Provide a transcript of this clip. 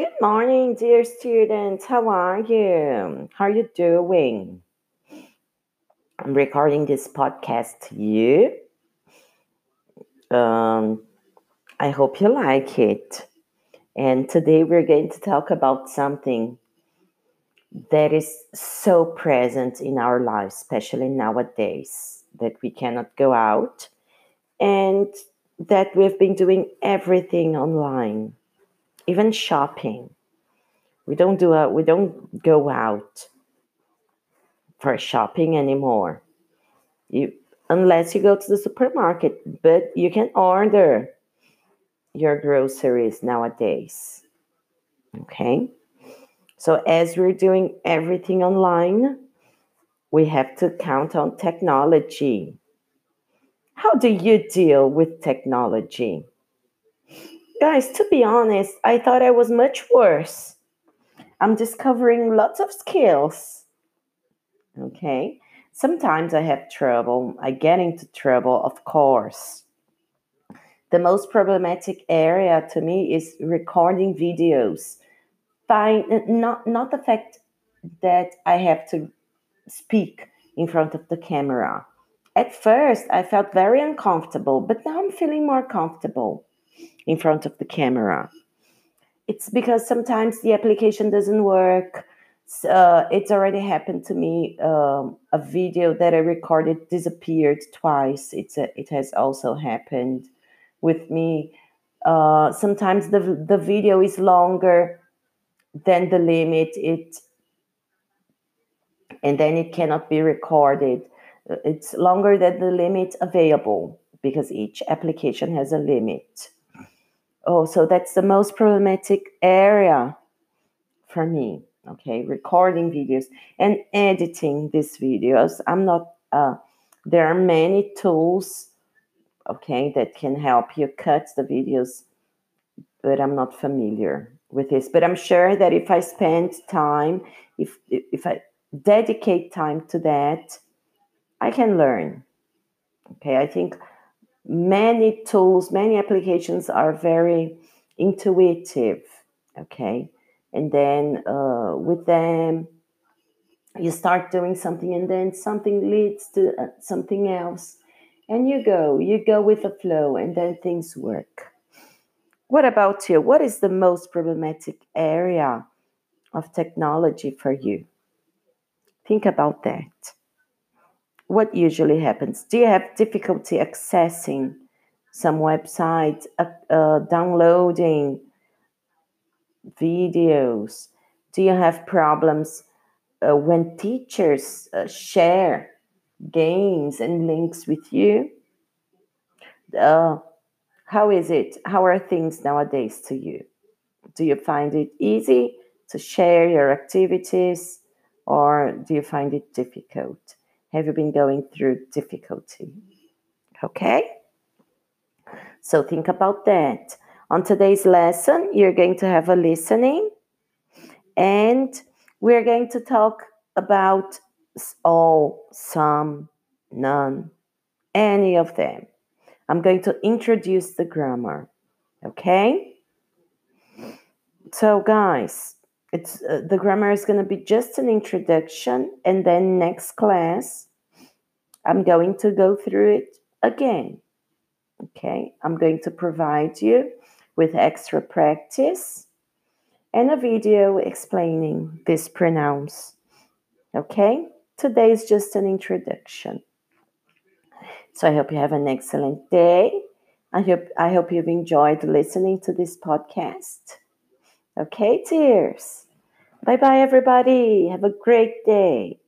Good morning, dear students. How are you? How are you doing? I'm recording this podcast to you. Um, I hope you like it. And today we're going to talk about something that is so present in our lives, especially nowadays, that we cannot go out and that we've been doing everything online even shopping. We don't do a, we don't go out for shopping anymore. You unless you go to the supermarket, but you can order your groceries nowadays. Okay? So as we're doing everything online, we have to count on technology. How do you deal with technology? Guys, to be honest, I thought I was much worse. I'm discovering lots of skills. Okay. Sometimes I have trouble. I get into trouble, of course. The most problematic area to me is recording videos. By not not the fact that I have to speak in front of the camera. At first, I felt very uncomfortable, but now I'm feeling more comfortable in front of the camera. It's because sometimes the application doesn't work. Uh, it's already happened to me. Um, a video that I recorded disappeared twice. It's a, it has also happened with me. Uh, sometimes the the video is longer than the limit. It and then it cannot be recorded. It's longer than the limit available because each application has a limit. Oh, so that's the most problematic area for me. Okay, recording videos and editing these videos. I'm not, uh, there are many tools, okay, that can help you cut the videos, but I'm not familiar with this. But I'm sure that if I spend time, if if I dedicate time to that, I can learn. Okay, I think many tools, many applications are very intuitive. Okay. And then uh, with them, you start doing something, and then something leads to uh, something else. And you go, you go with the flow, and then things work. What about you? What is the most problematic area of technology for you? Think about that what usually happens? Do you have difficulty accessing some websites, uh, uh, downloading videos? Do you have problems uh, when teachers uh, share games and links with you? Uh, how is it? How are things nowadays to you? Do you find it easy to share your activities or do you find it difficult? Have you been going through difficulty? Okay? So think about that. On today's lesson, you're going to have a listening and we're going to talk about all, some, none, any of them. I'm going to introduce the grammar. Okay? So, guys, it's uh, the grammar is going to be just an introduction and then next class i'm going to go through it again okay? I'm going to provide you with extra practice and a video explaining these pronouns okay? Today is just an introduction. So i hope you have an excellent day. I hope i hope you've enjoyed listening to this podcast Okay, tears. Bye bye, everybody. Have a great day.